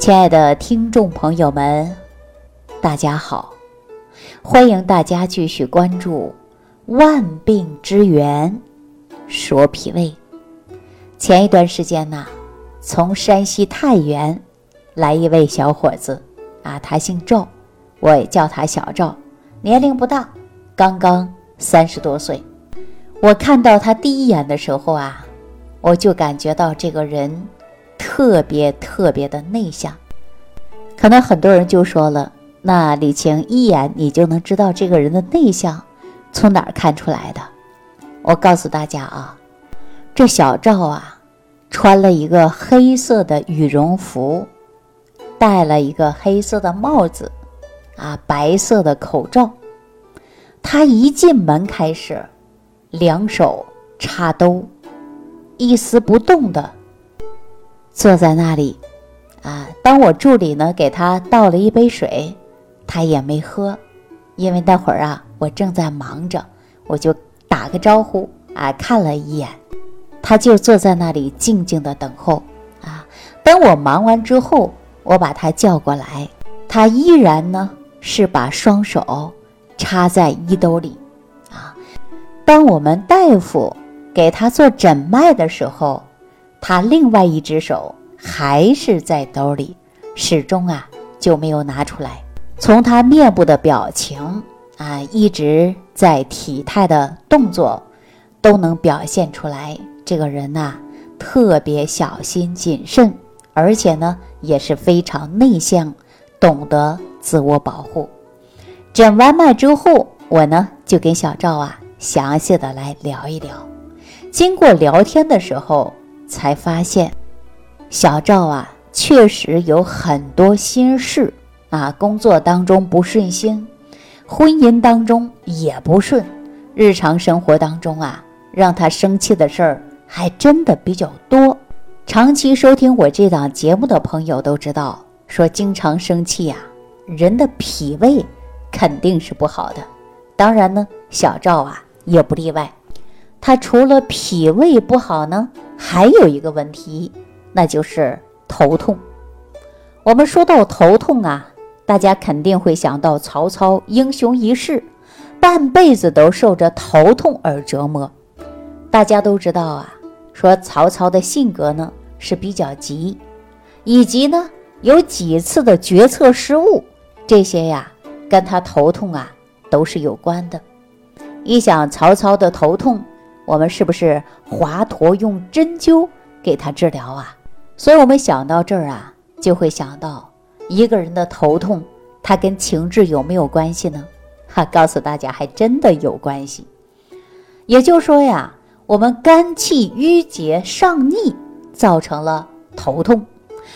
亲爱的听众朋友们，大家好！欢迎大家继续关注《万病之源说脾胃》。前一段时间呢，从山西太原来一位小伙子啊，他姓赵，我也叫他小赵，年龄不大，刚刚三十多岁。我看到他第一眼的时候啊，我就感觉到这个人。特别特别的内向，可能很多人就说了：“那李晴一眼你就能知道这个人的内向，从哪儿看出来的？”我告诉大家啊，这小赵啊，穿了一个黑色的羽绒服，戴了一个黑色的帽子，啊，白色的口罩。他一进门开始，两手插兜，一丝不动的。坐在那里，啊，当我助理呢给他倒了一杯水，他也没喝，因为那会儿啊我正在忙着，我就打个招呼啊，看了一眼，他就坐在那里静静的等候啊。等我忙完之后，我把他叫过来，他依然呢是把双手插在衣兜里啊。当我们大夫给他做诊脉的时候。他另外一只手还是在兜里，始终啊就没有拿出来。从他面部的表情啊，一直在体态的动作，都能表现出来，这个人呐特别小心谨慎，而且呢也是非常内向，懂得自我保护。诊完脉之后，我呢就跟小赵啊详细的来聊一聊。经过聊天的时候。才发现，小赵啊，确实有很多心事啊，工作当中不顺心，婚姻当中也不顺，日常生活当中啊，让他生气的事儿还真的比较多。长期收听我这档节目的朋友都知道，说经常生气呀，人的脾胃肯定是不好的。当然呢，小赵啊也不例外，他除了脾胃不好呢。还有一个问题，那就是头痛。我们说到头痛啊，大家肯定会想到曹操英雄一世，半辈子都受着头痛而折磨。大家都知道啊，说曹操的性格呢是比较急，以及呢有几次的决策失误，这些呀跟他头痛啊都是有关的。一想曹操的头痛。我们是不是华佗用针灸给他治疗啊？所以，我们想到这儿啊，就会想到一个人的头痛，他跟情志有没有关系呢？哈，告诉大家，还真的有关系。也就是说呀，我们肝气郁结上逆，造成了头痛。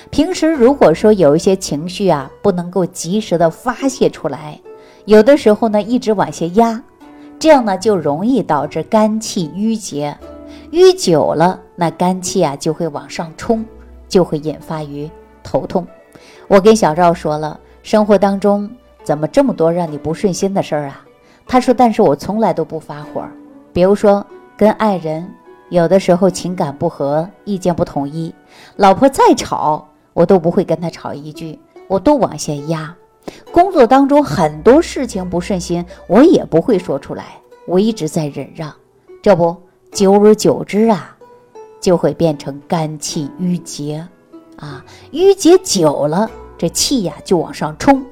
平时如果说有一些情绪啊，不能够及时的发泄出来，有的时候呢，一直往下压。这样呢，就容易导致肝气郁结，郁久了，那肝气啊就会往上冲，就会引发于头痛。我跟小赵说了，生活当中怎么这么多让你不顺心的事儿啊？他说，但是我从来都不发火，比如说跟爱人有的时候情感不和，意见不统一，老婆再吵，我都不会跟他吵一句，我都往下压。工作当中很多事情不顺心，我也不会说出来，我一直在忍让。这不，久而久之啊，就会变成肝气郁结，啊，郁结久了，这气呀就往上冲，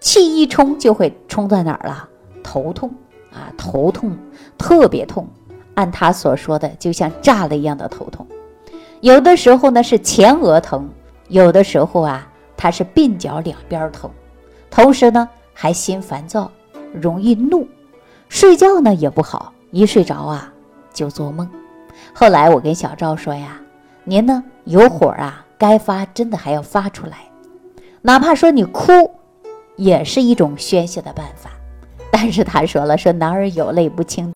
气一冲就会冲在哪儿了？头痛啊，头痛特别痛，按他所说的，就像炸了一样的头痛。有的时候呢是前额疼，有的时候啊，他是鬓角两边疼。同时呢，还心烦躁，容易怒，睡觉呢也不好，一睡着啊就做梦。后来我跟小赵说呀：“您呢有火啊，该发真的还要发出来，哪怕说你哭，也是一种宣泄的办法。”但是他说了：“说男儿有泪不轻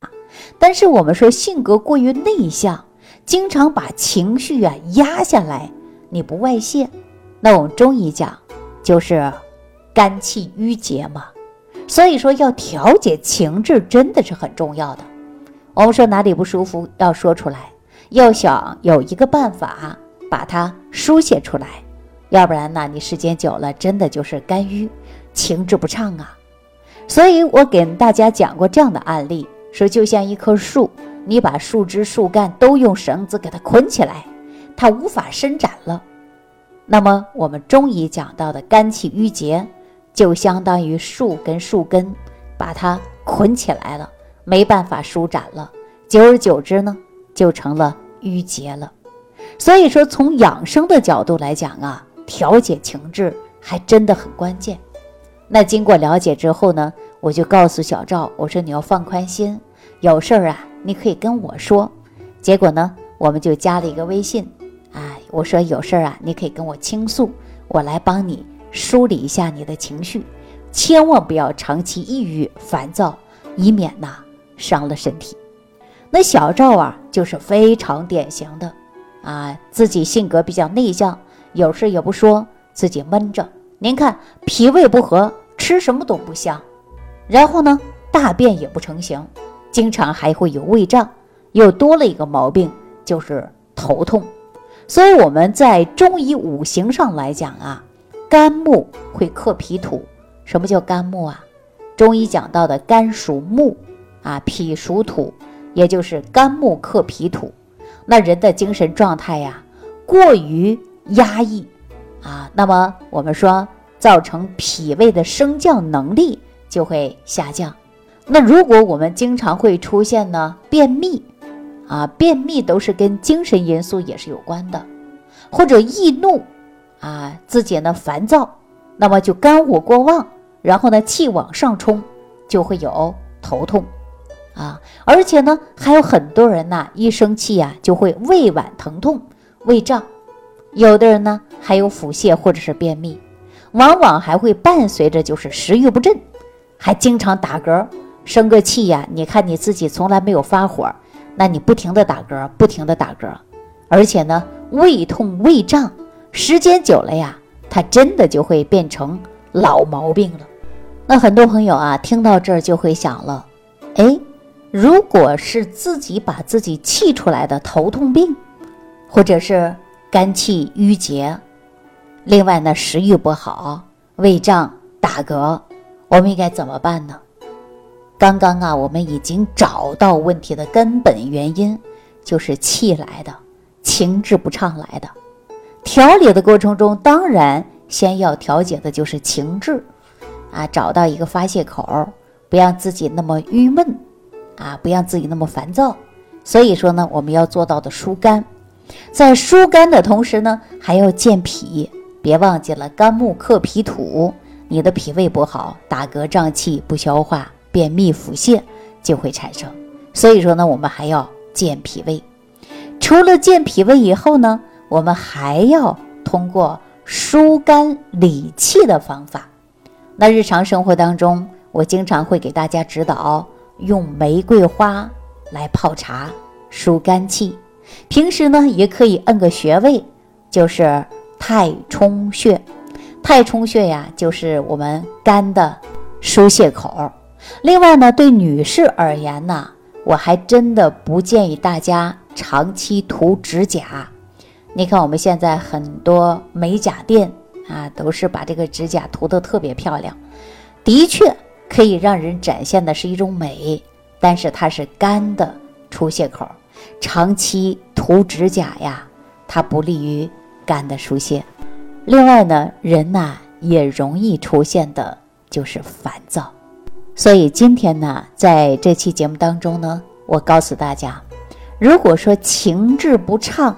啊。”但是我们说性格过于内向，经常把情绪啊压下来，你不外泄，那我们中医讲就是。肝气郁结嘛，所以说要调节情志真的是很重要的。我们说哪里不舒服要说出来，要想有一个办法把它疏泄出来，要不然呢，你时间久了，真的就是肝郁，情志不畅啊。所以我给大家讲过这样的案例，说就像一棵树，你把树枝、树干都用绳子给它捆起来，它无法伸展了。那么我们中医讲到的肝气郁结，就相当于树跟树根把它捆起来了，没办法舒展了。久而久之呢，就成了郁结了。所以说，从养生的角度来讲啊，调节情志还真的很关键。那经过了解之后呢，我就告诉小赵，我说你要放宽心，有事儿啊，你可以跟我说。结果呢，我们就加了一个微信，哎，我说有事儿啊，你可以跟我倾诉，我来帮你梳理一下你的情绪，千万不要长期抑郁烦躁，以免呐伤了身体。那小赵啊，就是非常典型的，啊，自己性格比较内向，有事也不说，自己闷着。您看，脾胃不和，吃什么都不香，然后呢，大便也不成形，经常还会有胃胀，又多了一个毛病，就是头痛。所以我们在中医五行上来讲啊，肝木会克脾土。什么叫肝木啊？中医讲到的肝属木，啊，脾属土。也就是肝木克脾土，那人的精神状态呀过于压抑啊，那么我们说造成脾胃的升降能力就会下降。那如果我们经常会出现呢便秘啊，便秘都是跟精神因素也是有关的，或者易怒啊，自己呢烦躁，那么就肝火过旺，然后呢气往上冲，就会有头痛。啊，而且呢，还有很多人呐，一生气呀就会胃脘疼痛、胃胀，有的人呢还有腹泻或者是便秘，往往还会伴随着就是食欲不振，还经常打嗝，生个气呀。你看你自己从来没有发火，那你不停的打嗝，不停的打嗝，而且呢胃痛、胃胀，时间久了呀，它真的就会变成老毛病了。那很多朋友啊，听到这儿就会想了，哎。如果是自己把自己气出来的头痛病，或者是肝气郁结，另外呢食欲不好、胃胀、打嗝，我们应该怎么办呢？刚刚啊，我们已经找到问题的根本原因，就是气来的，情志不畅来的。调理的过程中，当然先要调节的就是情志，啊，找到一个发泄口，不让自己那么郁闷。啊，不让自己那么烦躁，所以说呢，我们要做到的疏肝，在疏肝的同时呢，还要健脾。别忘记了，肝木克脾土，你的脾胃不好，打嗝胀气、不消化、便秘、腹泻就会产生。所以说呢，我们还要健脾胃。除了健脾胃以后呢，我们还要通过疏肝理气的方法。那日常生活当中，我经常会给大家指导。用玫瑰花来泡茶疏肝气，平时呢也可以按个穴位，就是太冲穴。太冲穴呀，就是我们肝的疏泄口。另外呢，对女士而言呢，我还真的不建议大家长期涂指甲。你看我们现在很多美甲店啊，都是把这个指甲涂得特别漂亮，的确。可以让人展现的是一种美，但是它是肝的出泄口，长期涂指甲呀，它不利于肝的疏泄。另外呢，人呐也容易出现的就是烦躁。所以今天呢，在这期节目当中呢，我告诉大家，如果说情志不畅，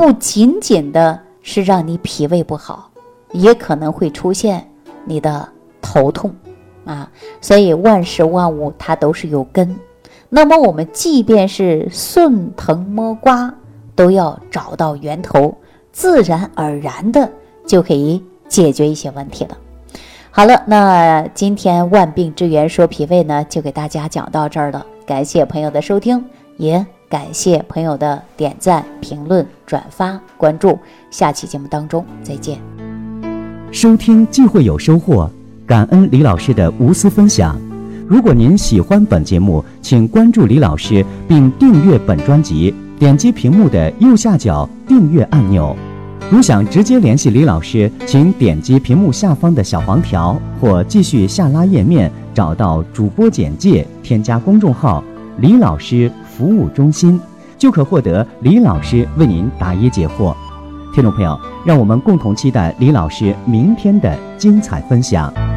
不仅仅的是让你脾胃不好，也可能会出现你的头痛。啊，所以万事万物它都是有根，那么我们即便是顺藤摸瓜，都要找到源头，自然而然的就可以解决一些问题了。好了，那今天万病之源说脾胃呢，就给大家讲到这儿了。感谢朋友的收听，也感谢朋友的点赞、评论、转发、关注。下期节目当中再见。收听既会有收获。感恩李老师的无私分享。如果您喜欢本节目，请关注李老师并订阅本专辑，点击屏幕的右下角订阅按钮。如想直接联系李老师，请点击屏幕下方的小黄条，或继续下拉页面，找到主播简介，添加公众号“李老师服务中心”，就可获得李老师为您答疑解惑。听众朋友，让我们共同期待李老师明天的精彩分享。